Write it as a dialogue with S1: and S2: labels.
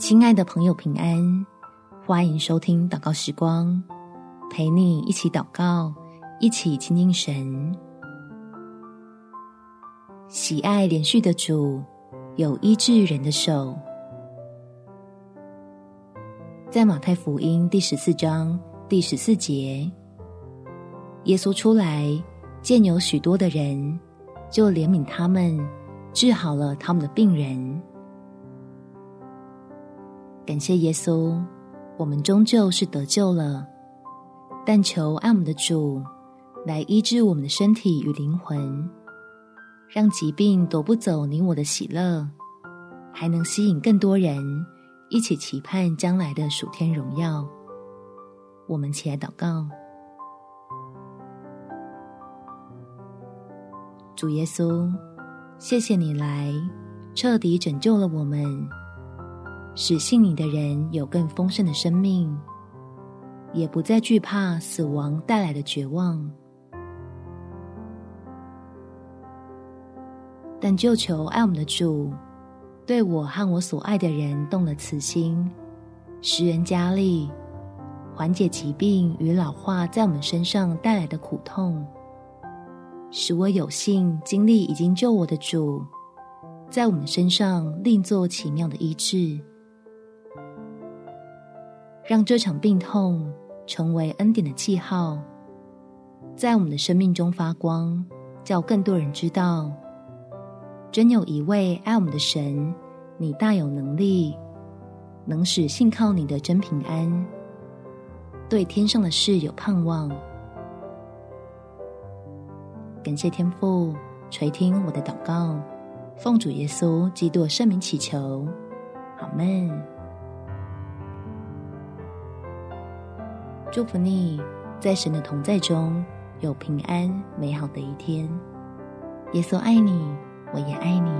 S1: 亲爱的朋友，平安！欢迎收听祷告时光，陪你一起祷告，一起亲近神。喜爱连续的主，有医治人的手。在马太福音第十四章第十四节，耶稣出来，见有许多的人，就怜悯他们，治好了他们的病人。感谢耶稣，我们终究是得救了。但求爱我们的主来医治我们的身体与灵魂，让疾病夺不走你我的喜乐，还能吸引更多人一起期盼将来的属天荣耀。我们起来祷告，主耶稣，谢谢你来彻底拯救了我们。使信你的人有更丰盛的生命，也不再惧怕死亡带来的绝望。但就求爱我们的主，对我和我所爱的人动了慈心，施人加力，缓解疾病与老化在我们身上带来的苦痛，使我有幸经历已经救我的主，在我们身上另做奇妙的医治。让这场病痛成为恩典的记号，在我们的生命中发光，叫更多人知道，真有一位爱我们的神，你大有能力，能使信靠你的真平安，对天上的事有盼望。感谢天父垂听我的祷告，奉主耶稣基督圣名祈求，阿们。祝福你，在神的同在中有平安美好的一天。耶稣爱你，我也爱你。